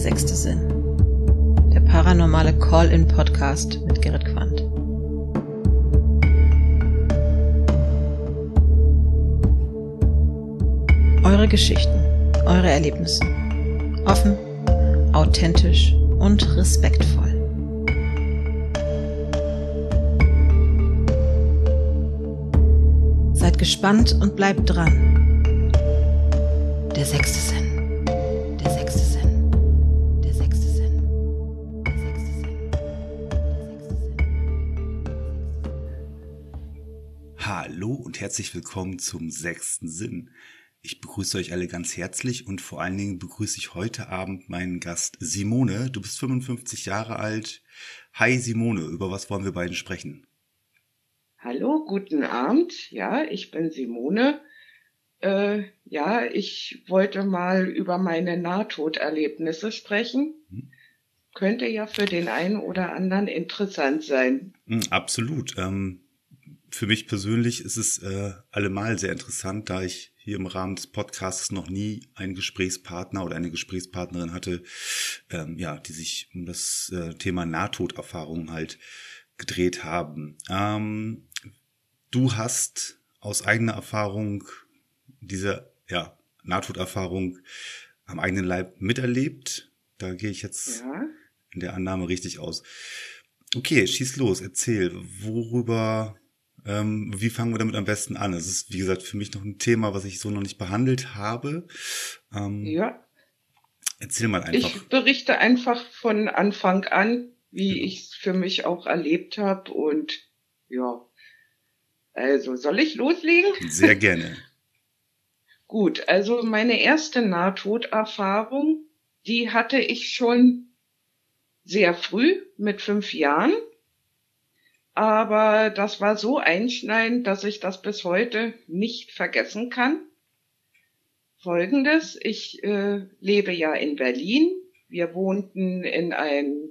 sechste Sinn. Der paranormale Call-in-Podcast mit Gerrit Quandt. Eure Geschichten, eure Erlebnisse. Offen, authentisch und respektvoll. Seid gespannt und bleibt dran. Der sechste Sinn. Und herzlich willkommen zum sechsten Sinn. Ich begrüße euch alle ganz herzlich und vor allen Dingen begrüße ich heute Abend meinen Gast Simone. Du bist 55 Jahre alt. Hi Simone, über was wollen wir beiden sprechen? Hallo, guten Abend. Ja, ich bin Simone. Äh, ja, ich wollte mal über meine Nahtoderlebnisse sprechen. Hm. Könnte ja für den einen oder anderen interessant sein. Hm, Absolut. Ähm, für mich persönlich ist es äh, allemal sehr interessant, da ich hier im Rahmen des Podcasts noch nie einen Gesprächspartner oder eine Gesprächspartnerin hatte, ähm, ja, die sich um das äh, Thema Nahtoderfahrung halt gedreht haben. Ähm, du hast aus eigener Erfahrung diese ja, Nahtoderfahrung am eigenen Leib miterlebt. Da gehe ich jetzt Ja, in der Annahme richtig aus. Okay, schieß los, erzähl, worüber, ähm, wie fangen wir damit am besten an? Es ist, wie gesagt, für mich noch ein Thema, was ich so noch nicht behandelt habe. Ähm, ja. Erzähl mal einfach. Ich berichte einfach von Anfang an, wie Genau. ich es für mich auch erlebt habe und ja. Also, soll ich loslegen? Sehr gerne. Gut, also meine erste Nahtoderfahrung, die hatte ich schon sehr früh mit fünf Jahren. Aber das war so einschneidend, dass ich das bis heute nicht vergessen kann. Folgendes, ich äh, lebe ja in Berlin. Wir wohnten in einem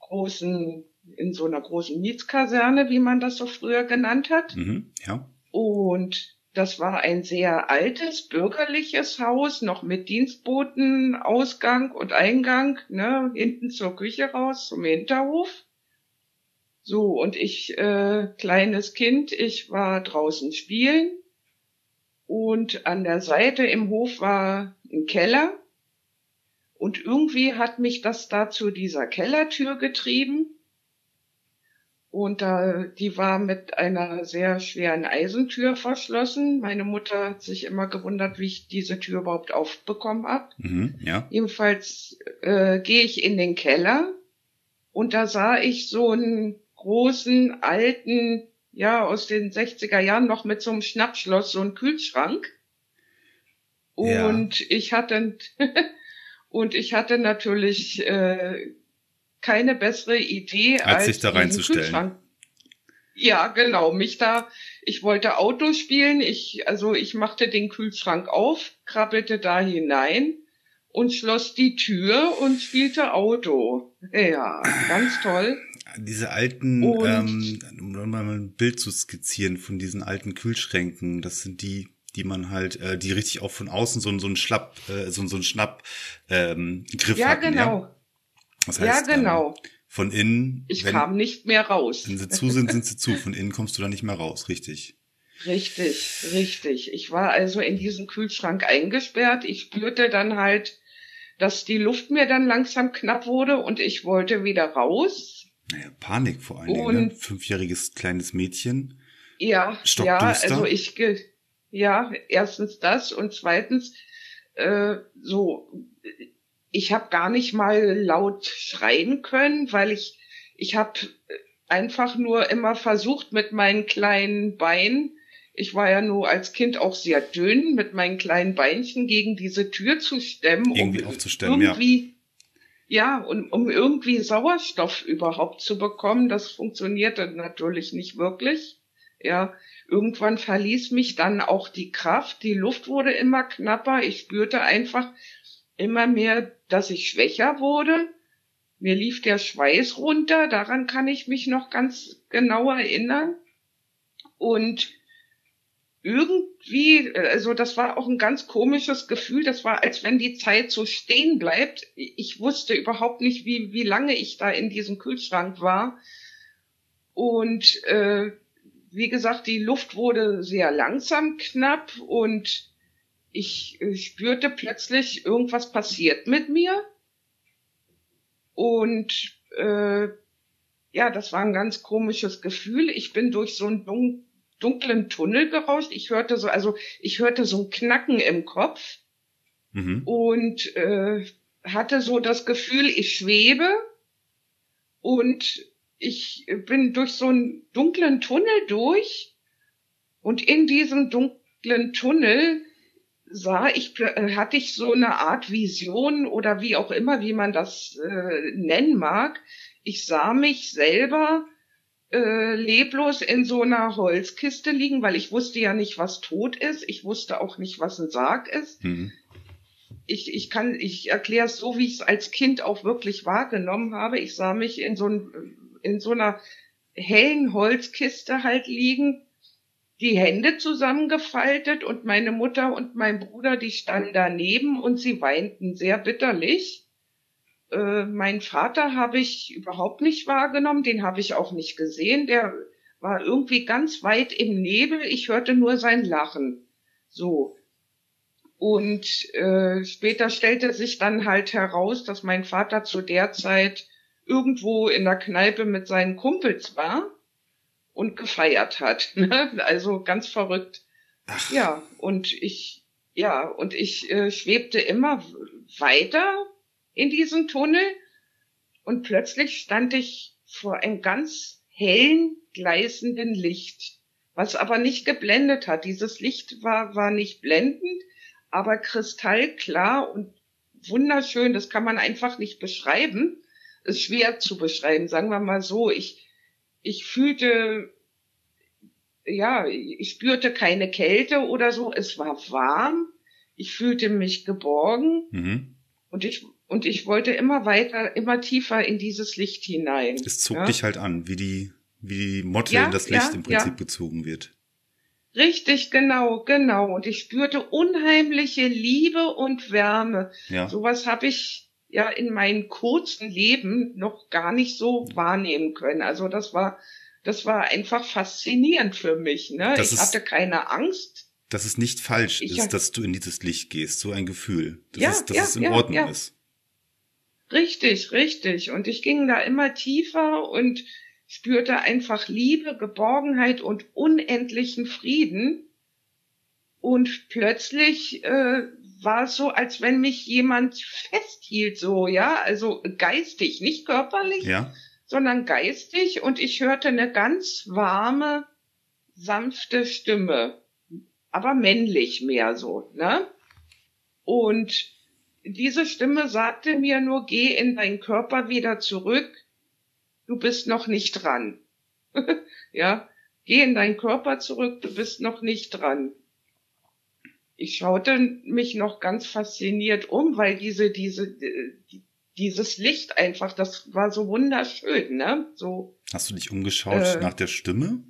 großen, in so einer großen Mietskaserne, wie man das so früher genannt hat. Mhm, ja. Und das war ein sehr altes, bürgerliches Haus, noch mit Dienstboten, Ausgang und Eingang, ne, hinten zur Küche raus, zum Hinterhof. So, und ich, äh, kleines Kind, ich war draußen spielen. Und an der Seite im Hof war ein Keller. Und irgendwie hat mich das da zu dieser Kellertür getrieben. Und da, die war mit einer sehr schweren Eisentür verschlossen. Meine Mutter hat sich immer gewundert, wie ich diese Tür überhaupt aufbekommen hab. Mhm, ja. Jedenfalls äh, gehe ich in den Keller und da sah ich so einen großen, alten, ja, aus den 60er Jahren noch mit so einem Schnappschloss, so einen Kühlschrank. Ja. Und ich hatte, und ich hatte natürlich äh, keine bessere Idee, Als als, sich da reinzustellen. Ja, genau, mich da, ich wollte Auto spielen, ich, also ich machte den Kühlschrank auf, krabbelte da hinein und schloss die Tür und spielte Auto. Ja, ganz toll. Diese alten, Und- ähm, um mal ein Bild zu skizzieren von diesen alten Kühlschränken, das sind die, die man halt, äh, die richtig auch von außen so, so einen Schlapp, äh, so, so einen Schnapp ähm, Griff Ja, hatten, genau. Ja? Das Ja, heißt, genau. Ähm, von innen, Ich wenn, kam nicht mehr raus. wenn sie zu sind, sind sie zu. Von innen kommst du da nicht mehr raus, richtig. Richtig, richtig. Ich war also in diesen Kühlschrank eingesperrt. Ich spürte dann halt, dass die Luft mir dann langsam knapp wurde und ich wollte wieder raus. Naja, Panik vor allen Dingen, ne? Fünfjähriges kleines Mädchen. Ja, ja, also ich, ja, erstens das und zweitens, äh, so, ich habe gar nicht mal laut schreien können, weil ich, ich habe einfach nur immer versucht mit meinen kleinen Beinen, ich war ja nur als Kind auch sehr dünn, mit meinen kleinen Beinchen gegen diese Tür zu stemmen, Irgendwie um aufzustemmen, irgendwie, ja, und um irgendwie Sauerstoff überhaupt zu bekommen. Das funktionierte natürlich nicht wirklich. Ja, irgendwann verließ mich dann auch die Kraft, die Luft wurde immer knapper, ich spürte einfach immer mehr, dass ich schwächer wurde. Mir lief der Schweiß runter, daran kann ich mich noch ganz genau erinnern. Und irgend, irgendwie, also das war auch ein ganz komisches Gefühl. Das war, als wenn die Zeit so stehen bleibt. Ich wusste überhaupt nicht, wie, wie lange ich da in diesem Kühlschrank war. Und äh, wie gesagt, die Luft wurde sehr langsam knapp und ich äh, spürte plötzlich, irgendwas passiert mit mir. Und äh, ja, das war ein ganz komisches Gefühl. Ich bin durch so einen dunklen Tunnel gerauscht. Ich hörte so, also ich hörte so ein Knacken im Kopf mhm. und äh, hatte so das Gefühl, ich schwebe und ich bin durch so einen dunklen Tunnel durch und in diesem dunklen Tunnel sah ich, äh, hatte ich so eine Art Vision oder wie auch immer, wie man das äh, nennen mag. Ich sah mich selber äh, leblos in so einer Holzkiste liegen, weil ich wusste ja nicht, was tot ist. Ich wusste auch nicht, was ein Sarg ist. Mhm. Ich, ich kann, ich erkläre es so, wie ich es als Kind auch wirklich wahrgenommen habe. Ich sah mich in so ein in so einer hellen Holzkiste halt liegen, die Hände zusammengefaltet und meine Mutter und mein Bruder, die standen daneben und sie weinten sehr bitterlich. Äh, mein Vater habe ich überhaupt nicht wahrgenommen, den habe ich auch nicht gesehen, der war irgendwie ganz weit im Nebel, ich hörte nur sein Lachen. So. Und äh, später stellte sich dann halt heraus, dass mein Vater zu der Zeit irgendwo in der Kneipe mit seinen Kumpels war und gefeiert hat. Ne? Also ganz verrückt. Ach. Ja, und ich, ja, und ich äh, schwebte immer weiter in diesem Tunnel und plötzlich stand ich vor einem ganz hellen, gleißenden Licht, was aber nicht geblendet hat. Dieses Licht war, war nicht blendend, aber kristallklar und wunderschön. Das kann man einfach nicht beschreiben ist schwer zu beschreiben, sagen wir mal so. Ich, ich fühlte, ja, ich spürte keine Kälte oder so. Es war warm. Ich fühlte mich geborgen. Mhm. Und ich, und ich wollte immer weiter, immer tiefer in dieses Licht hinein. Es zog ja? dich halt an, wie die, wie die Motte ja, in das Licht ja, im Prinzip gezogen wird. Richtig, genau, genau. Und ich spürte unheimliche Liebe und Wärme. Ja. Sowas habe ich ja in meinem kurzen Leben noch gar nicht so wahrnehmen können. Also das war, das war einfach faszinierend für mich. Ne? Das ich ist, hatte keine Angst. Dass es nicht falsch ich ist, dass du in dieses Licht gehst, so ein Gefühl, dass, ja, es, dass ja, es in ja, Ordnung ist. Richtig, richtig. Und ich ging da immer tiefer und spürte einfach Liebe, Geborgenheit und unendlichen Frieden. Und plötzlich äh, war es so, als wenn mich jemand festhielt, so, ja, also geistig, nicht körperlich, ja. sondern geistig und ich hörte eine ganz warme, sanfte Stimme, aber männlich mehr so, ne? Und diese Stimme sagte mir nur, geh in deinen Körper wieder zurück, du bist noch nicht dran. ja, geh in deinen Körper zurück, du bist noch nicht dran ich schaute mich noch ganz fasziniert um, weil diese, diese, dieses Licht einfach, das war so wunderschön, ne? So. Hast du dich umgeschaut äh, nach der Stimme?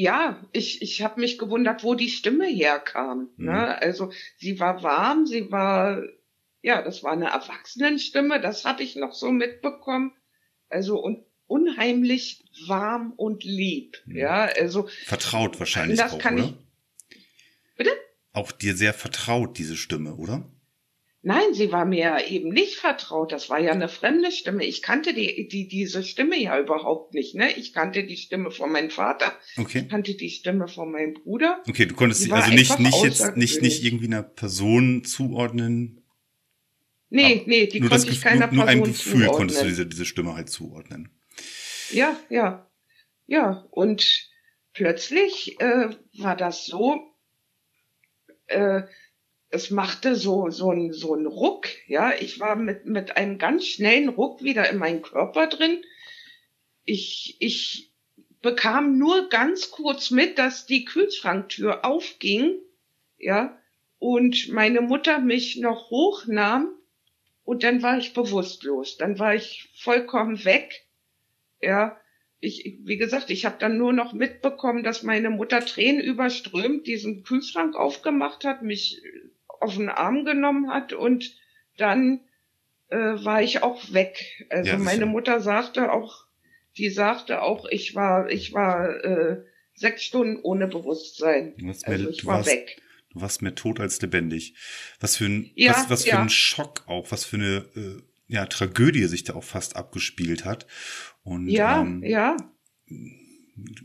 Ja, ich, ich habe mich gewundert, wo die Stimme herkam. Mhm. Ne? Also sie war warm, sie war, ja, das war eine Erwachsenenstimme, das habe ich noch so mitbekommen. Also und unheimlich warm und lieb. Mhm. Ja, also vertraut wahrscheinlich das auch, kann oder? Ich, Bitte? Auch dir sehr vertraut, diese Stimme, oder? Nein, sie war mir eben nicht vertraut. Das war ja eine fremde Stimme. Ich kannte die, die, diese Stimme ja überhaupt nicht. Ne? Ich kannte die Stimme von meinem Vater. Okay. Ich kannte die Stimme von meinem Bruder. Okay, du konntest sie also nicht, nicht jetzt, nicht, nicht irgendwie einer Person zuordnen. Nee, nee, die konnte ich keiner nur, nur ein Gefühl zuordnen. konntest du diese, diese Stimme halt zuordnen. Ja, ja, ja. Und plötzlich äh, war das so, äh, es machte so so ein so ein Ruck, ja. Ich war mit mit einem ganz schnellen Ruck wieder in meinen Körper drin. Ich ich bekam nur ganz kurz mit, dass die Kühlschranktür aufging, ja, und meine Mutter mich noch hochnahm und dann war ich bewusstlos. Dann war ich vollkommen weg, ja. ich, wie gesagt, ich habe dann nur noch mitbekommen, dass meine Mutter Tränen überströmt diesen Kühlschrank aufgemacht hat, mich auf den Arm genommen hat und dann äh, war ich auch weg. Also Ja, meine. Mutter sagte auch, die sagte auch, ich war, ich war äh, sechs Stunden ohne Bewusstsein. Also ich war warst- weg. Du warst mehr tot als lebendig. Was für ein, Ja, was, was für ja. ein Schock auch, was für eine äh, ja, Tragödie sich da auch fast abgespielt hat. Und, Ja, ähm, ja.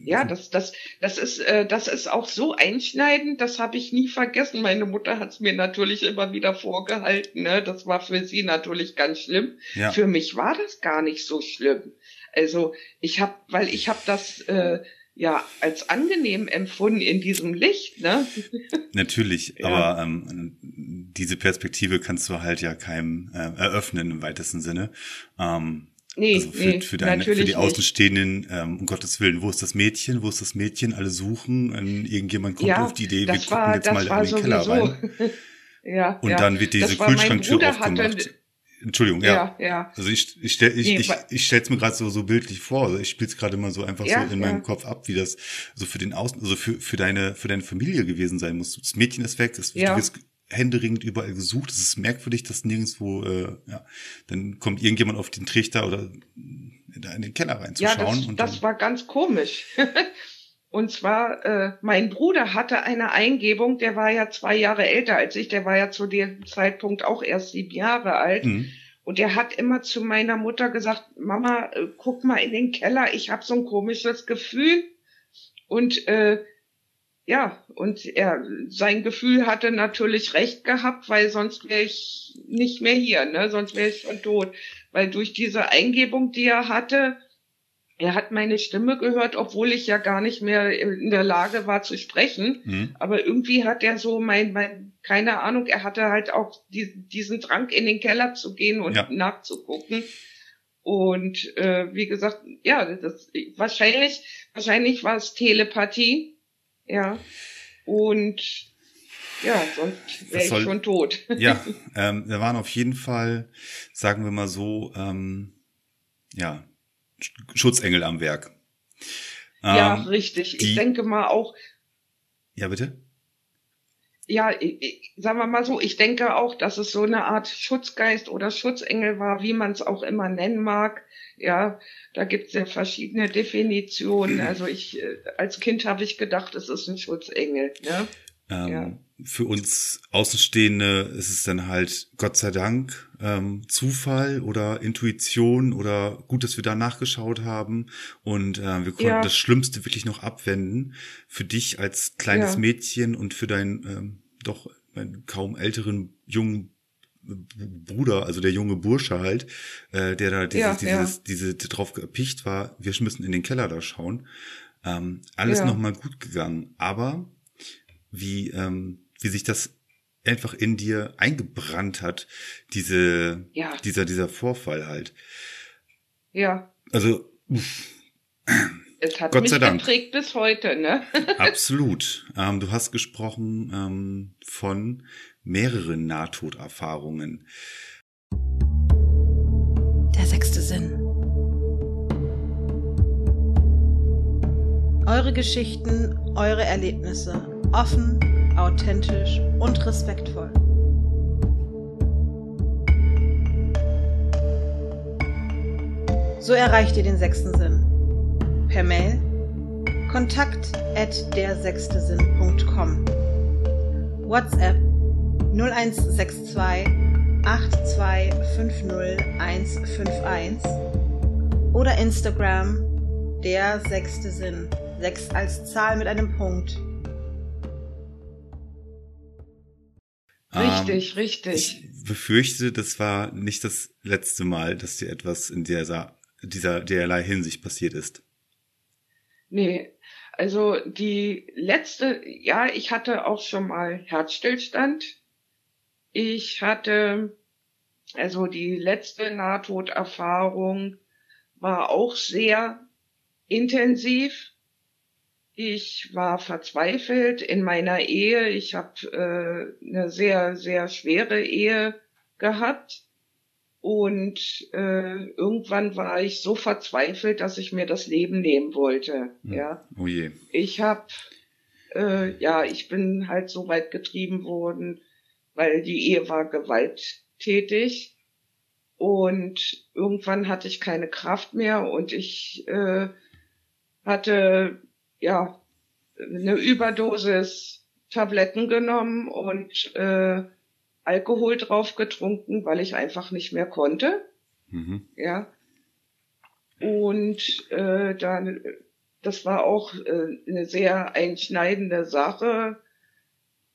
Ja, das, das, das ist, äh, das ist auch so einschneidend, das habe ich nie vergessen. Meine Mutter hat es mir natürlich immer wieder vorgehalten. Ne? Das war für sie natürlich ganz schlimm. ja. Für mich war das gar nicht so schlimm. Also ich habe, weil ich habe das äh, ja als angenehm empfunden in diesem Licht. Ne? Natürlich, Ja. aber ähm, diese Perspektive kannst du halt ja keinem äh, eröffnen im weitesten Sinne. Ähm, Nee, also für, nee, für, deine, für die. Außenstehenden, ähm, um Gottes Willen, wo ist das Mädchen, wo ist das Mädchen? Alle suchen, ähm, irgendjemand kommt Ja, auf die Idee, wir gucken war, jetzt mal in den Keller rein. ja, Und ja. dann wird diese Kühlschranktür aufgemacht. Entschuldigung, ja. Ja, ja. Also ich, ich stell, ich, Nee, ich, ich stell's mir gerade so, so bildlich vor. Also ich spiel's gerade mal so einfach Ja, so in ja. meinem Kopf ab, wie das so für den Außen, also für, für deine, für deine Familie gewesen sein muss. Das Mädchen ist weg, das Ja. du wirst händeringend überall gesucht. Es ist merkwürdig, dass nirgendwo, äh, ja, dann kommt irgendjemand auf den Trichter oder da in den Keller Ja, reinzuschauen. das, und das war ganz komisch. Und zwar, äh, mein Bruder hatte eine Eingebung, der war ja zwei Jahre älter als ich, der war ja zu dem Zeitpunkt auch erst sieben Jahre alt. Mhm. Und der hat immer zu meiner Mutter gesagt, Mama, äh, guck mal in den Keller, ich habe so ein komisches Gefühl. Und äh, ja, und er sein Gefühl hatte natürlich recht gehabt, weil sonst wäre ich nicht mehr hier, ne? Sonst wäre ich schon tot. Weil durch diese Eingebung, die er hatte, er hat meine Stimme gehört, obwohl ich ja gar nicht mehr in der Lage war zu sprechen. Mhm. Aber irgendwie hat er so mein, mein, keine Ahnung, er hatte halt auch die, diesen Drang in den Keller zu gehen und Ja. nachzugucken. Und äh, wie gesagt, ja, das wahrscheinlich, wahrscheinlich war es Telepathie, ja. Und ja, sonst wäre ich soll- schon tot. Ja, ähm, da waren auf jeden Fall, sagen wir mal so, ähm, ja, Sch- Schutzengel am Werk. ja, Ähm, richtig. die- Ich denke mal auch, ja, bitte? Ja, ich, sagen wir mal so, ich denke auch, dass es so eine Art Schutzgeist oder Schutzengel war, wie man es auch immer nennen mag. Ja, da gibt es ja verschiedene Definitionen. Also ich, äh, als Kind habe ich gedacht, es ist ein Schutzengel. Ne? Ähm, Ja. Für uns Außenstehende ist es dann halt Gott sei Dank ähm, Zufall oder Intuition oder gut, dass wir da nachgeschaut haben und äh, wir konnten Ja. das Schlimmste wirklich noch abwenden. Für dich als kleines Ja. Mädchen und für deinen ähm, doch kaum älteren jungen Bruder, also der junge Bursche halt, äh, der da dieses, Ja, dieses, diese drauf gepicht war, wir müssen in den Keller da schauen. Ähm, alles Ja. nochmal gut gegangen. Aber wie, ähm, wie sich das einfach in dir eingebrannt hat, diese, Ja. dieser, dieser Vorfall halt. Ja, Also, uff, es hat Gott mich sei Dank. geprägt bis heute. Ne? absolut. Ähm, du hast gesprochen ähm, von mehreren Nahtoderfahrungen. Der sechste Sinn. Eure Geschichten, eure Erlebnisse. Offen, authentisch und respektvoll. So erreicht ihr den sechsten Sinn. Per Mail kontakt at dersechstesinn.com WhatsApp 0162 8250151 oder Instagram der sechste Sinn. Sechs als Zahl mit einem Punkt. Richtig, Ähm, richtig. Ich befürchte, das war nicht das letzte Mal, dass dir etwas in dieser, dieser derlei Hinsicht passiert ist. Nee, also die letzte, ja, ich hatte auch schon mal Herzstillstand. Ich hatte, also die letzte Nahtoderfahrung war auch sehr intensiv. Ich war verzweifelt in meiner Ehe. Ich habe äh, eine sehr, sehr schwere Ehe gehabt. Und äh, irgendwann war ich so verzweifelt, dass ich mir das Leben nehmen wollte. Hm. Ja, Oh je. ich habe, äh, ja, ich bin halt so weit getrieben worden, weil die Ehe war gewalttätig und irgendwann hatte ich keine Kraft mehr und ich äh, hatte ja eine Überdosis Tabletten genommen und äh, Alkohol drauf getrunken, weil ich einfach nicht mehr konnte Mhm. ja. Und äh, dann, das war auch äh, eine sehr einschneidende Sache.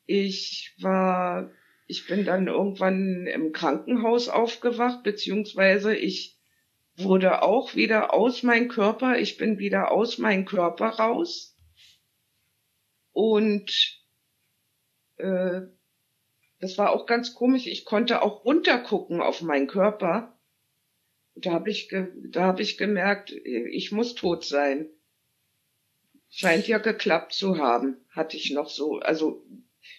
Ich war, ich bin dann irgendwann im Krankenhaus aufgewacht, beziehungsweise ich wurde auch wieder aus meinem Körper, ich bin wieder aus meinem Körper raus. Und äh, das war auch ganz komisch. Ich konnte auch runtergucken auf meinen Körper. Da habe ich, da hab ich gemerkt, ich muss tot sein. Scheint ja geklappt zu haben, hatte ich noch so. Also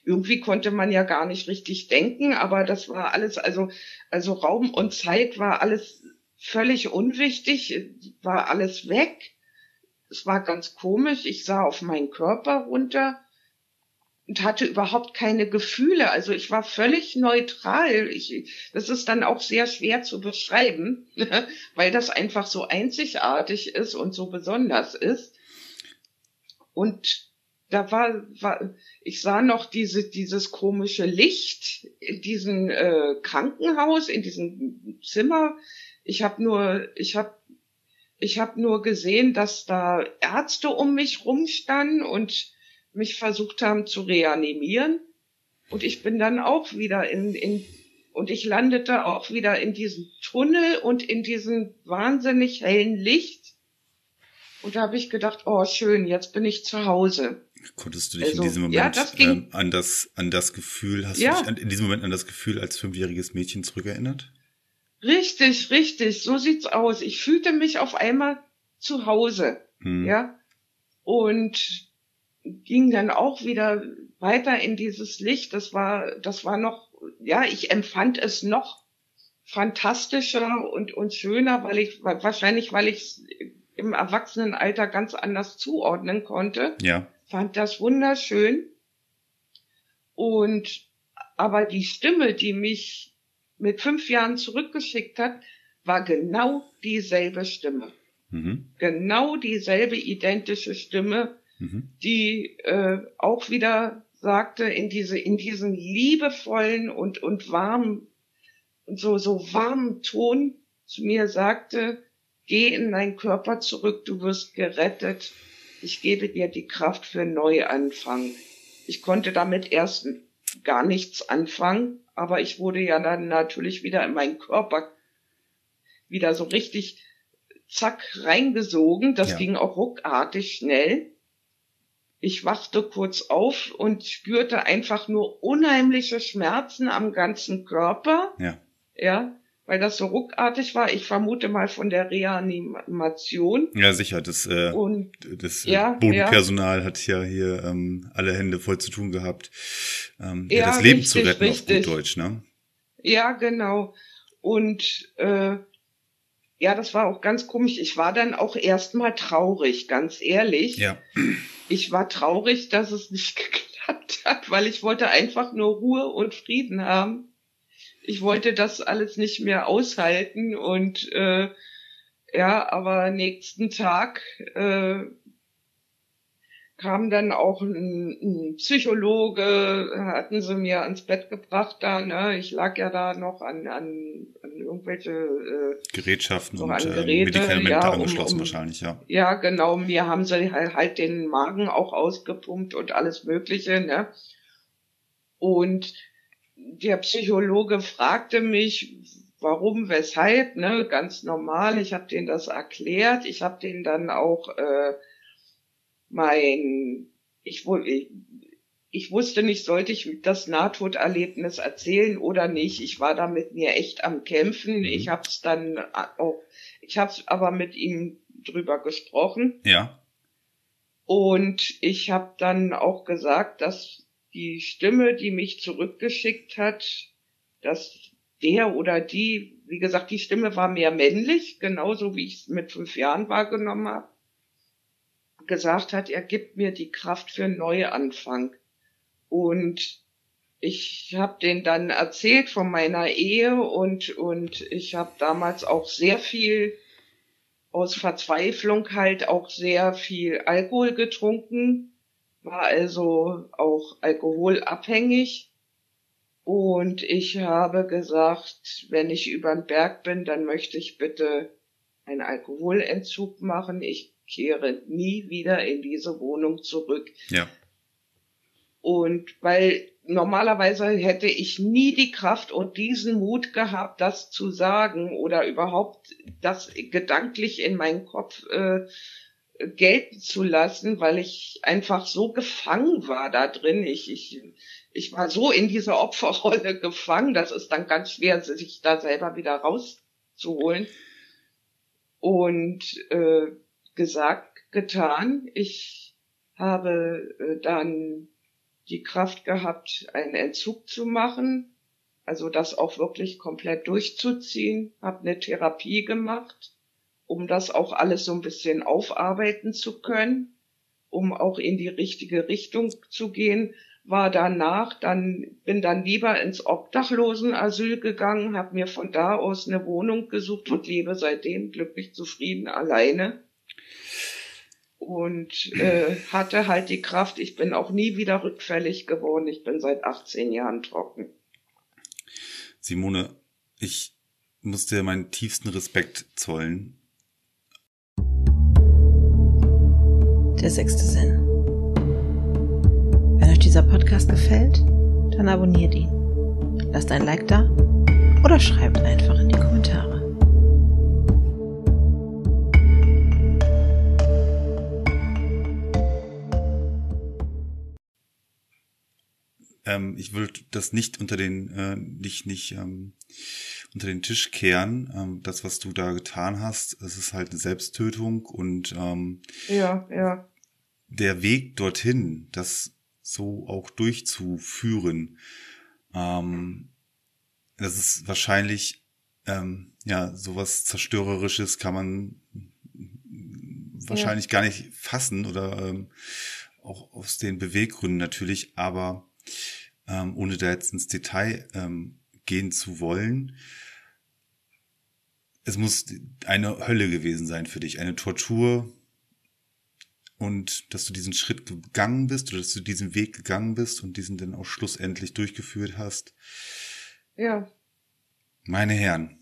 irgendwie konnte man ja gar nicht richtig denken, aber das war alles, also, also Raum und Zeit war alles völlig unwichtig, war alles weg. Es war ganz komisch. Ich sah auf meinen Körper runter und hatte überhaupt keine Gefühle. Also ich war völlig neutral. Ich, das ist dann auch sehr schwer zu beschreiben, weil das einfach so einzigartig ist und so besonders ist. Und da war, war ich sah noch diese, dieses komische Licht in diesem äh, Krankenhaus, in diesem Zimmer. Ich habe nur, ich habe ich habe nur gesehen, dass da Ärzte um mich rumstanden und mich versucht haben zu reanimieren. Und ich bin dann auch wieder in, in und ich landete auch wieder in diesem Tunnel und in diesem wahnsinnig hellen Licht. Und da habe ich gedacht, oh schön, jetzt bin ich zu Hause. Konntest du dich Also, in diesem Moment ja, das ging- ähm, an das an das Gefühl, hast Ja. du dich an, in diesem Moment an das Gefühl als fünfjähriges Mädchen zurückerinnert? Richtig, richtig, so sieht's aus. Ich fühlte mich auf einmal zu Hause. Hm. ja, und ging dann auch wieder weiter in dieses Licht. Das war, das war noch, ja, ich empfand es noch fantastischer und, und schöner, weil ich, wahrscheinlich, weil ich es im Erwachsenenalter ganz anders zuordnen konnte. Ja. Fand das wunderschön. Und, aber die Stimme, die mich mit fünf Jahren zurückgeschickt hat, war genau dieselbe Stimme Mhm. genau dieselbe identische Stimme, Mhm. die äh, auch wieder sagte in diese in diesen liebevollen und und warmen und so so warmen Ton zu mir sagte, geh in deinen Körper zurück, du wirst gerettet. Ich gebe dir die Kraft für Neuanfang. Ich konnte damit erst gar nichts anfangen, aber ich wurde ja dann natürlich wieder in meinen Körper wieder so richtig zack reingesogen. Das Ja. ging auch ruckartig schnell. Ich wachte kurz auf und spürte einfach nur unheimliche Schmerzen am ganzen Körper. Ja. Ja, weil das so ruckartig war. Ich vermute mal von der Reanimation. Ja, sicher. Das, äh, Und das äh, Ja, Bodenpersonal hat ja hier ähm, alle Hände voll zu tun gehabt, ähm, ja, Ja, das Leben zu richtig, retten auf richtig. gut Deutsch, ne? ja, genau. Und äh, ja, das war auch ganz komisch. Ich war dann auch erstmal traurig, ganz ehrlich. Ja. Ich war traurig, dass es nicht geklappt hat, weil ich wollte einfach nur Ruhe und Frieden haben. Ich wollte das alles nicht mehr aushalten und äh, ja, aber nächsten Tag äh, kam dann auch ein, ein Psychologe, hatten sie mir ans Bett gebracht da, ne? Ich lag ja da noch an, an, an irgendwelche äh, Gerätschaften So und an äh, Geräte, Medikamente ja, um- angeschlossen um- wahrscheinlich, ja. Ja, genau. Mir haben sie halt, halt den Magen auch ausgepumpt und alles Mögliche, ne? Und der Psychologe fragte mich, warum, weshalb, ne? Ganz normal. Ich habe denen das erklärt. Ich habe denen dann auch äh, mein, ich, ich, ich wusste nicht, sollte ich das Nahtoderlebnis erzählen oder nicht. Ich war da mit mir echt am Kämpfen. Mhm. Ich habe es dann auch, ich habe aber mit ihm drüber gesprochen. Ja. Und ich habe dann auch gesagt, dass die Stimme, die mich zurückgeschickt hat, dass der oder die, wie gesagt, die Stimme war mehr männlich, genauso wie ich es mit fünf Jahren wahrgenommen habe, gesagt hat, er gibt mir die Kraft für einen Neuanfang. Und ich habe den dann erzählt von meiner Ehe und, und ich habe damals auch sehr viel aus Verzweiflung halt auch sehr viel Alkohol getrunken, war also auch alkoholabhängig. Und ich habe gesagt, wenn ich über den Berg bin, dann möchte ich bitte einen Alkoholentzug machen. Ich kehre nie wieder in diese Wohnung zurück. Ja. Und weil normalerweise hätte ich nie die Kraft und diesen Mut gehabt, das zu sagen oder überhaupt das gedanklich in meinen Kopf äh, gelten zu lassen, weil ich einfach so gefangen war da drin. Ich, ich, ich war so in dieser Opferrolle gefangen, das ist dann ganz schwer, sich da selber wieder rauszuholen. Und äh, gesagt, getan. Ich habe äh, dann die Kraft gehabt, einen Entzug zu machen, also das auch wirklich komplett durchzuziehen, habe eine Therapie gemacht, um das auch alles so ein bisschen aufarbeiten zu können, um auch in die richtige Richtung zu gehen, war danach dann bin dann lieber ins Obdachlosenasyl gegangen, habe mir von da aus eine Wohnung gesucht und lebe seitdem glücklich zufrieden alleine und äh, hatte halt die Kraft. Ich bin auch nie wieder rückfällig geworden. Ich bin seit 18 Jahren trocken. Simone, ich muss dir meinen tiefsten Respekt zollen. Der sechste Sinn. Wenn euch dieser Podcast gefällt, dann abonniert ihn. Lasst ein Like da oder schreibt einfach in die Kommentare. ähm, ich will das nicht unter den, äh, nicht, nicht ähm, unter den Tisch kehren. Ähm, das, was du da getan hast, es ist halt eine Selbsttötung und ähm, ja, ja. Der Weg dorthin, das so auch durchzuführen, ähm, das ist wahrscheinlich ähm, ja sowas zerstörerisches kann man wahrscheinlich ja. gar nicht fassen oder ähm, auch aus den Beweggründen natürlich, aber ähm, ohne da jetzt ins Detail ähm, gehen zu wollen. Es muss eine Hölle gewesen sein für dich, eine Tortur und dass du diesen Schritt gegangen bist oder dass du diesen Weg gegangen bist und diesen dann auch schlussendlich durchgeführt hast. Ja. Meine Herren.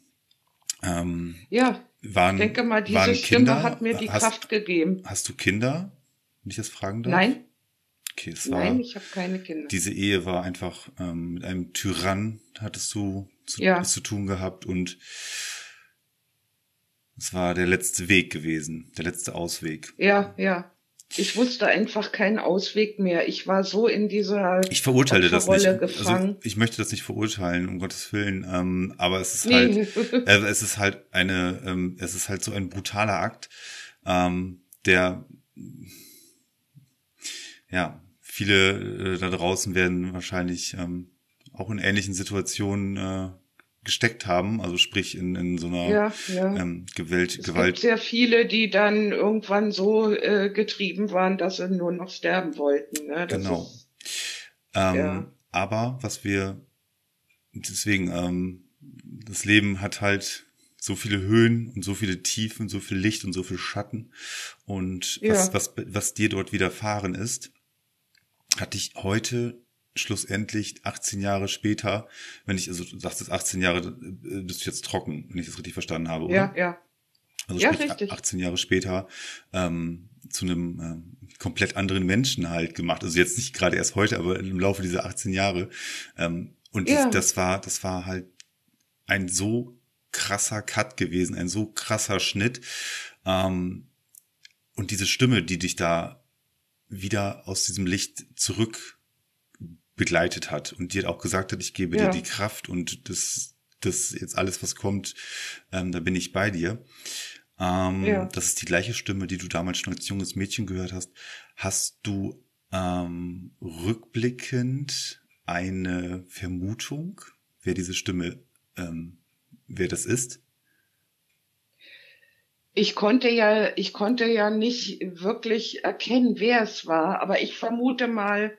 Ähm, ja. Waren, ich denke mal, diese Stimme Kinder? hat mir die hast, Kraft gegeben. Hast du Kinder, wenn ich das fragen darf? Nein. Okay, es war, Nein, ich habe keine Kinder. Diese Ehe war einfach ähm, mit einem Tyrann, hattest du zu, ja. zu tun gehabt und es war der letzte Weg gewesen, der letzte Ausweg. Ja, ja. Ich wusste einfach keinen Ausweg mehr. Ich war so in dieser Ich verurteile das nicht. Also, Gefangen. Ich möchte das nicht verurteilen, um Gottes Willen. Ähm, aber es ist nee. halt, äh, es ist halt eine, ähm, es ist halt so ein brutaler Akt, ähm, der ja viele äh, da draußen werden wahrscheinlich ähm, auch in ähnlichen Situationen äh, gesteckt haben, also sprich in, in so einer ja, ja. Ähm, Gewalt, es Gewalt. Gibt sehr viele, die dann irgendwann so äh, getrieben waren, dass sie nur noch sterben wollten. Ne? Genau. Ist, ähm, ja. Aber was wir deswegen, ähm, das Leben hat halt so viele Höhen und so viele Tiefen, so viel Licht und so viel Schatten. Und was, was, was dir dort widerfahren ist, hatte ich heute schlussendlich 18 Jahre später, wenn ich, also du sagst es 18 Jahre, äh, bist du jetzt trocken, wenn ich das richtig verstanden habe, oder? Ja, ja. Also ja, sprich, richtig. 18 Jahre später ähm, zu einem ähm, komplett anderen Menschen halt gemacht. Also jetzt nicht gerade erst heute, aber im Laufe dieser 18 Jahre. Ähm, und ja. das, das war, das war halt ein so krasser Cut gewesen, ein so krasser Schnitt. Ähm, und diese Stimme, die dich da wieder aus diesem Licht zurück begleitet hat und dir auch gesagt hat, ich gebe ja. dir die Kraft und das, das jetzt alles, was kommt, ähm, da bin ich bei dir. Ähm, ja. Das ist die gleiche Stimme, die du damals schon als junges Mädchen gehört hast. Hast du ähm, rückblickend eine Vermutung, wer diese Stimme ähm, wer das ist? Ich konnte ja, ich konnte ja nicht wirklich erkennen, wer es war, aber ich vermute mal,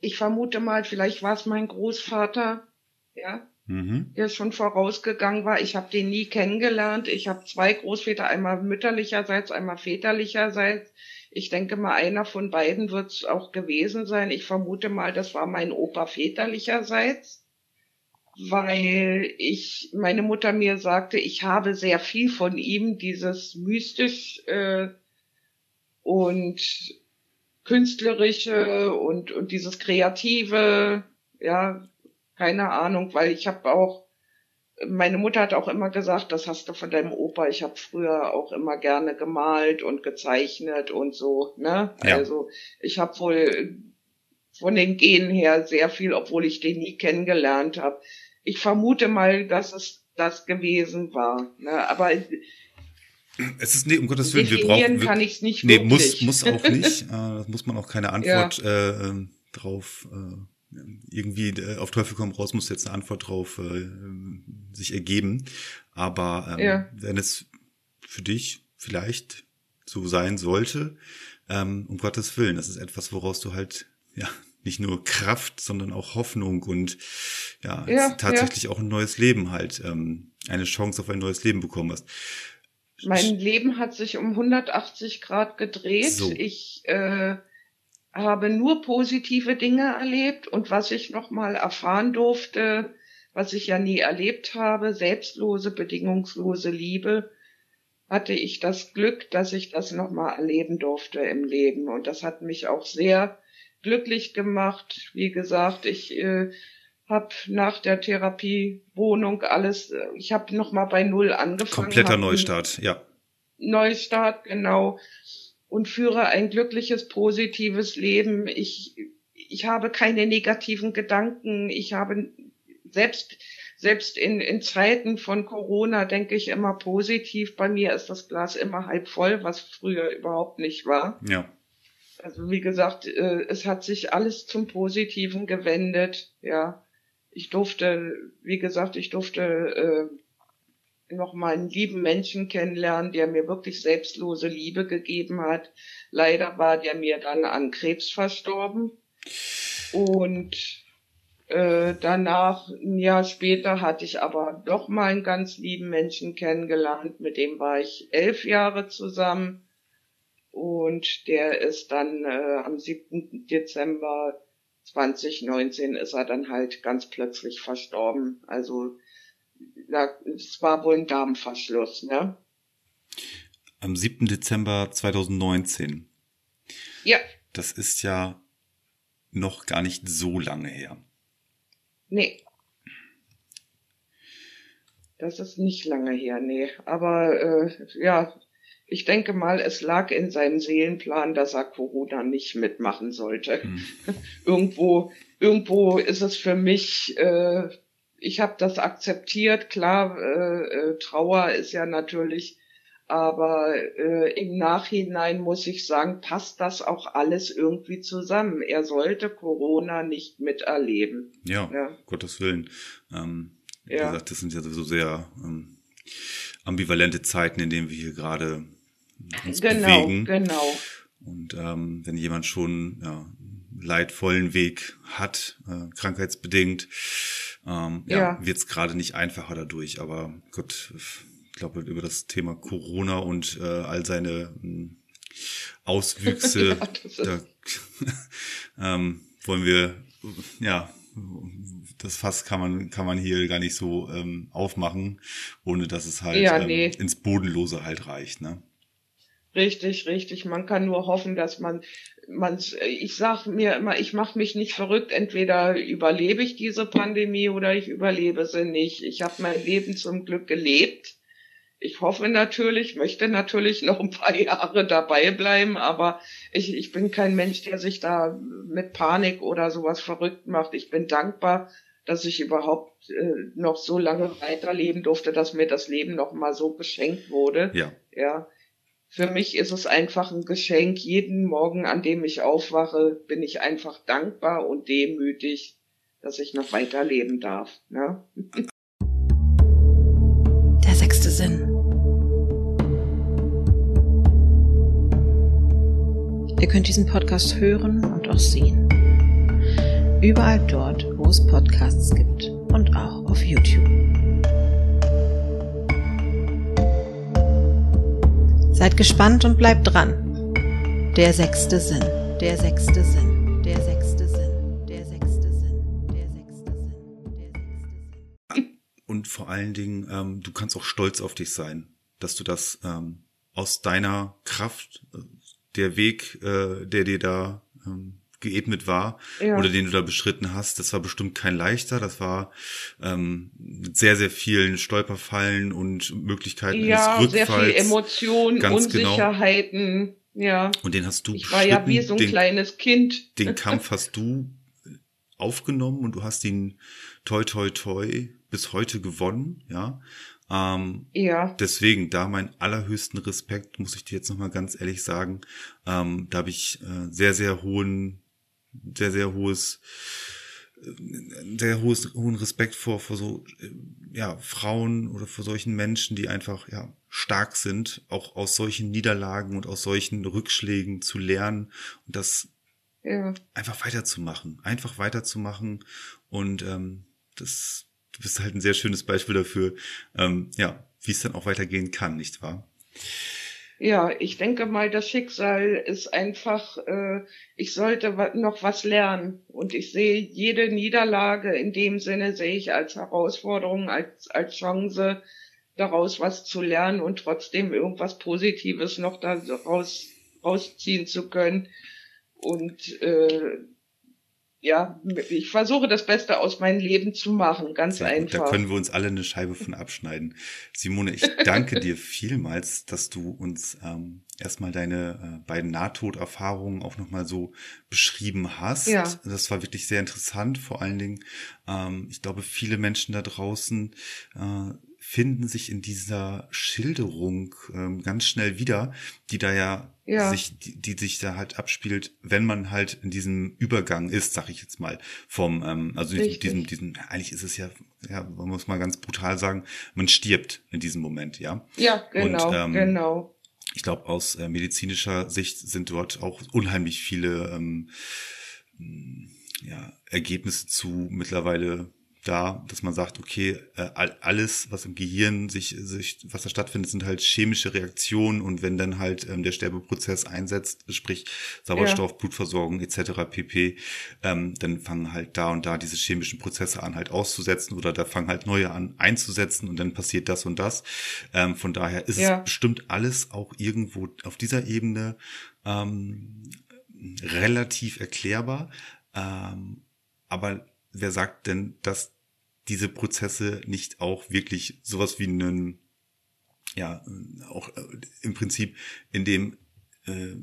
ich vermute mal, vielleicht war es mein Großvater, ja, mhm. der schon vorausgegangen war. Ich habe den nie kennengelernt. Ich habe zwei Großväter, einmal mütterlicherseits, einmal väterlicherseits. Ich denke mal, einer von beiden wird es auch gewesen sein. Ich vermute mal, das war mein Opa väterlicherseits, weil ich, meine Mutter mir sagte, ich habe sehr viel von ihm, dieses mystisch äh, und künstlerische und, und dieses kreative, ja, keine Ahnung, weil ich habe auch meine Mutter hat auch immer gesagt, das hast du von deinem Opa. Ich habe früher auch immer gerne gemalt und gezeichnet und so. Ne? Ja. Also ich habe wohl von den Genen her sehr viel, obwohl ich den nie kennengelernt habe. Ich vermute mal, dass es das gewesen war. Ne? Aber es ist nee, um Gottes Willen, wir brauchen. kann ich nicht nee, wirklich. muss muss auch nicht. äh, muss man auch keine Antwort ja. äh, ähm, drauf. Äh, irgendwie äh, auf Teufel komm raus muss jetzt eine Antwort drauf äh, sich ergeben. Aber ähm, ja. wenn es für dich vielleicht so sein sollte, ähm, um Gottes Willen, das ist etwas, woraus du halt ja nicht nur Kraft, sondern auch Hoffnung und ja, ja tatsächlich ja. auch ein neues Leben halt, ähm, eine Chance auf ein neues Leben bekommen hast. Mein Leben hat sich um 180 Grad gedreht. So. Ich äh, habe nur positive Dinge erlebt und was ich nochmal erfahren durfte, was ich ja nie erlebt habe, selbstlose, bedingungslose Liebe, hatte ich das Glück, dass ich das nochmal erleben durfte im Leben. Und das hat mich auch sehr glücklich gemacht. Wie gesagt, ich äh, habe nach der Therapiewohnung alles, äh, ich habe nochmal bei Null angefangen. Kompletter Neustart, ja. Neustart, genau und führe ein glückliches, positives Leben. Ich, ich habe keine negativen Gedanken. Ich habe selbst, selbst in, in Zeiten von Corona denke ich immer positiv. Bei mir ist das Glas immer halb voll, was früher überhaupt nicht war. Ja. Also wie gesagt, äh, es hat sich alles zum Positiven gewendet. Ja, ich durfte, wie gesagt, ich durfte äh, noch mal einen lieben Menschen kennenlernen, der mir wirklich selbstlose Liebe gegeben hat. Leider war der mir dann an Krebs verstorben. Und äh, danach, ein Jahr später, hatte ich aber doch mal einen ganz lieben Menschen kennengelernt. Mit dem war ich elf Jahre zusammen. Und der ist dann äh, am 7. Dezember 2019 ist er dann halt ganz plötzlich verstorben. Also es war wohl ein Darmverschluss, ne? Am 7. Dezember 2019. Ja. Das ist ja noch gar nicht so lange her. Nee. Das ist nicht lange her, nee. Aber äh, ja, ich denke mal, es lag in seinem Seelenplan, dass er Corona nicht mitmachen sollte. Hm. irgendwo, irgendwo ist es für mich äh, ich habe das akzeptiert. Klar, äh, äh, Trauer ist ja natürlich, aber äh, im Nachhinein muss ich sagen, passt das auch alles irgendwie zusammen. Er sollte Corona nicht miterleben. Ja, ja. Gottes Willen. Ähm, wie ja. gesagt, das sind ja sowieso sehr ähm, ambivalente Zeiten, in denen wir hier gerade uns genau, bewegen. Genau. Und ähm, wenn jemand schon ja, leidvollen Weg hat, äh, krankheitsbedingt, ähm, ja, ja. wird es gerade nicht einfacher dadurch. Aber Gott, ich glaube, über das Thema Corona und äh, all seine äh, Auswüchse, ja, da ähm, wollen wir, ja, das Fass kann man, kann man hier gar nicht so ähm, aufmachen, ohne dass es halt ja, ähm, nee. ins Bodenlose halt reicht, ne? Richtig, richtig. Man kann nur hoffen, dass man man, ich sag mir immer, ich mache mich nicht verrückt. Entweder überlebe ich diese Pandemie oder ich überlebe sie nicht. Ich habe mein Leben zum Glück gelebt. Ich hoffe natürlich, möchte natürlich noch ein paar Jahre dabei bleiben, aber ich, ich bin kein Mensch, der sich da mit Panik oder sowas verrückt macht. Ich bin dankbar, dass ich überhaupt äh, noch so lange weiterleben durfte, dass mir das Leben noch mal so geschenkt wurde. Ja. Ja. Für mich ist es einfach ein Geschenk. Jeden Morgen, an dem ich aufwache, bin ich einfach dankbar und demütig, dass ich noch weiterleben darf. Ne? Der sechste Sinn. Ihr könnt diesen Podcast hören und auch sehen. Überall dort, wo es Podcasts gibt und auch auf YouTube. Seid gespannt und bleibt dran. Der sechste Sinn. Der sechste Sinn. Der sechste Sinn. Der sechste Sinn. Der sechste Sinn. Der sechste Sinn. Und vor allen Dingen, ähm, du kannst auch stolz auf dich sein, dass du das ähm, aus deiner Kraft, äh, der Weg, äh, der dir da ähm, geebnet war Ja. oder den du da beschritten hast, das war bestimmt kein leichter. Das war ähm, mit sehr, sehr vielen Stolperfallen und Möglichkeiten Ja, eines sehr viel Rückfalls. Emotionen, Ganz genau. Unsicherheiten. Ja, Und den hast du ich war ja wie so ein den, kleines Kind. den Kampf hast du aufgenommen und du hast ihn toi toi toi bis heute gewonnen, ja. Ähm, Ja, deswegen da meinen allerhöchsten Respekt, muss ich dir jetzt nochmal ganz ehrlich sagen. Ähm, da habe ich äh, sehr, sehr hohen, sehr, sehr hohes, äh, sehr hohes, hohen Respekt vor, vor so, äh, ja, Frauen oder vor solchen Menschen, die einfach, ja, stark sind, auch aus solchen Niederlagen und aus solchen Rückschlägen zu lernen und das ja. einfach weiterzumachen, einfach weiterzumachen und ähm, das du bist halt ein sehr schönes Beispiel dafür, ähm, ja, wie es dann auch weitergehen kann, nicht wahr? Ja, ich denke mal, das Schicksal ist einfach, äh, ich sollte noch was lernen. Und ich sehe jede Niederlage in dem Sinne, sehe ich als Herausforderung, als, als Chance, daraus was zu lernen und trotzdem irgendwas Positives noch daraus rausziehen zu können. Und äh, ja, ich versuche das Beste aus meinem Leben zu machen, ganz Sehr gut, Da einfach. können wir uns alle eine Scheibe von abschneiden. Simone, ich danke dir vielmals, dass du uns ähm, erstmal deine äh, beiden Nahtoderfahrungen auch nochmal so beschrieben hast. Ja. Das war wirklich sehr interessant. Vor allen Dingen, ähm, ich glaube, viele Menschen da draußen äh, finden sich in dieser Schilderung ähm, ganz schnell wieder, die da ja, Ja. sich, die, die sich da halt abspielt, wenn man halt in diesem Übergang ist, sag ich jetzt mal, vom, ähm, also diesem, Richtig. diesem, diesem, eigentlich ist es ja, ja, man muss mal ganz brutal sagen, man stirbt in diesem Moment, ja. Ja, genau, Und, ähm, genau. Ich glaube, aus äh, medizinischer Sicht sind dort auch unheimlich viele ähm, ja, Ergebnisse zu mittlerweile da, dass man sagt, okay, äh, all- alles, was im Gehirn sich, sich, was da stattfindet, sind halt chemische Reaktionen und wenn dann halt ähm, der Sterbeprozess einsetzt, sprich Sauerstoff, Blutversorgung etc. pp, ähm, dann fangen halt da und da diese chemischen Prozesse an halt auszusetzen oder da fangen halt neue an einzusetzen und dann passiert das und das. Ähm, von daher ist Ja. es bestimmt alles auch irgendwo auf dieser Ebene ähm, relativ erklärbar. Ähm, aber wer sagt denn, dass diese Prozesse nicht auch wirklich sowas wie einen, ja, auch äh, im Prinzip in dem äh,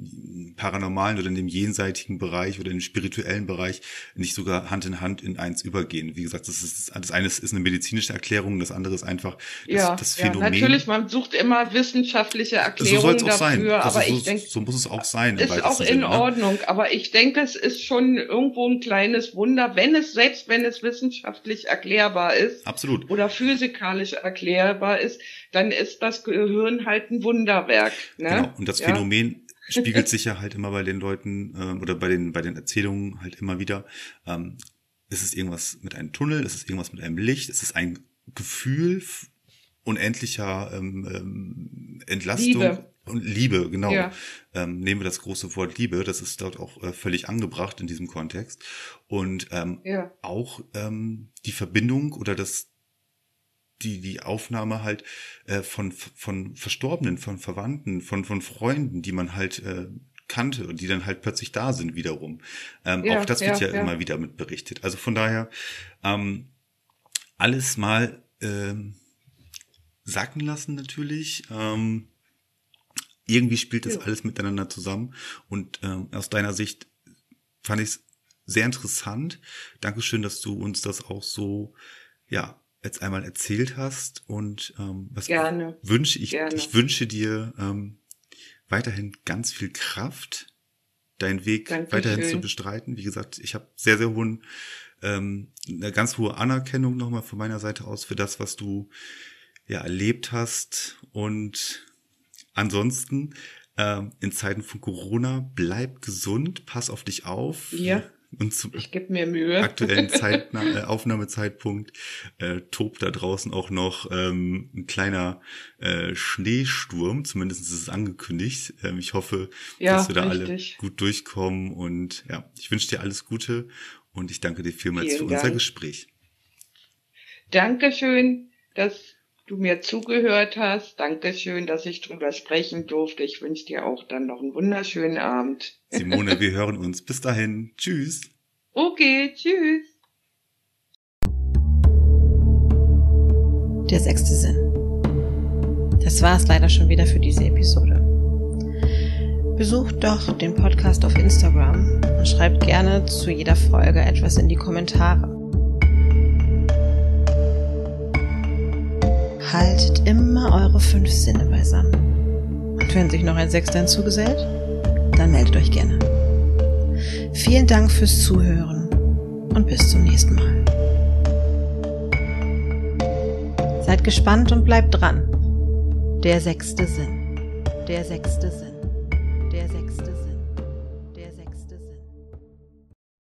paranormalen oder in dem jenseitigen Bereich oder im spirituellen Bereich nicht sogar Hand in Hand in eins übergehen. Wie gesagt, das ist das eine ist eine medizinische Erklärung, das andere ist einfach das, ja, das ja, Phänomen. natürlich, man sucht immer wissenschaftliche so soll Erklärungen es auch sein. dafür, Also aber so, ich denke, so muss es auch sein. ist auch in Sinne, ne? Ordnung. Aber ich denke, es ist schon irgendwo ein kleines Wunder, wenn es, selbst wenn es wissenschaftlich erklärbar ist Absolut. oder physikalisch erklärbar ist, dann ist das Gehirn halt ein Wunderwerk. Ne? Genau. Und das ja? Phänomen spiegelt sich ja halt immer bei den Leuten ähm, oder bei den bei den Erzählungen halt immer wieder. Ähm, ist es irgendwas mit einem Tunnel? Ist es irgendwas mit einem Licht? Ist es ein Gefühl unendlicher ähm, ähm, Entlastung Liebe. und Liebe? Genau. Ja. Ähm, nehmen wir das große Wort Liebe. Das ist dort auch äh, völlig angebracht in diesem Kontext. Und ähm, Ja, auch ähm, die Verbindung oder das die die Aufnahme halt äh, von von Verstorbenen, von Verwandten, von von Freunden, die man halt äh, kannte und die dann halt plötzlich da sind wiederum. Ähm, Ja, auch das wird ja, ja, immer wieder mit berichtet. Also von daher ähm, alles mal ähm, sacken lassen natürlich. Ähm, irgendwie spielt das Ja. alles miteinander zusammen und ähm, aus deiner Sicht fand ich es sehr interessant. Dankeschön, dass du uns das auch so, ja, jetzt einmal erzählt hast und ähm, was Gerne. wünsche ich, Gerne. ich wünsche dir ähm, weiterhin ganz viel Kraft, deinen Weg Dankeschön. weiterhin zu bestreiten. Wie gesagt, ich habe sehr, sehr hohen ähm, eine ganz hohe Anerkennung nochmal von meiner Seite aus für das, was du ja erlebt hast. Und ansonsten ähm, in Zeiten von Corona bleib gesund, pass auf dich auf. Ja. Und zum ich gebe mir Mühe. aktuellen Zeit, äh, Aufnahmezeitpunkt äh, tobt da draußen auch noch ähm, ein kleiner äh, Schneesturm, zumindest ist es angekündigt. Ähm, ich hoffe, Ja, dass wir da richtig. alle gut durchkommen und ja, ich wünsche dir alles Gute und ich danke dir vielmals Vielen für unser Dank. Gespräch. Dankeschön, dass du mir zugehört hast. Dankeschön, dass ich drüber sprechen durfte. Ich wünsche dir auch dann noch einen wunderschönen Abend. Simone, wir hören uns. Bis dahin. Tschüss. Okay, tschüss. Der sechste Sinn. Das war es leider schon wieder für diese Episode. Besucht doch den Podcast auf Instagram und schreibt gerne zu jeder Folge etwas in die Kommentare. Haltet immer eure fünf Sinne beisammen. Und wenn sich noch ein Sechster hinzugesellt, dann meldet euch gerne. Vielen Dank fürs Zuhören und bis zum nächsten Mal. Seid gespannt und bleibt dran. Der sechste Sinn. Der sechste Sinn.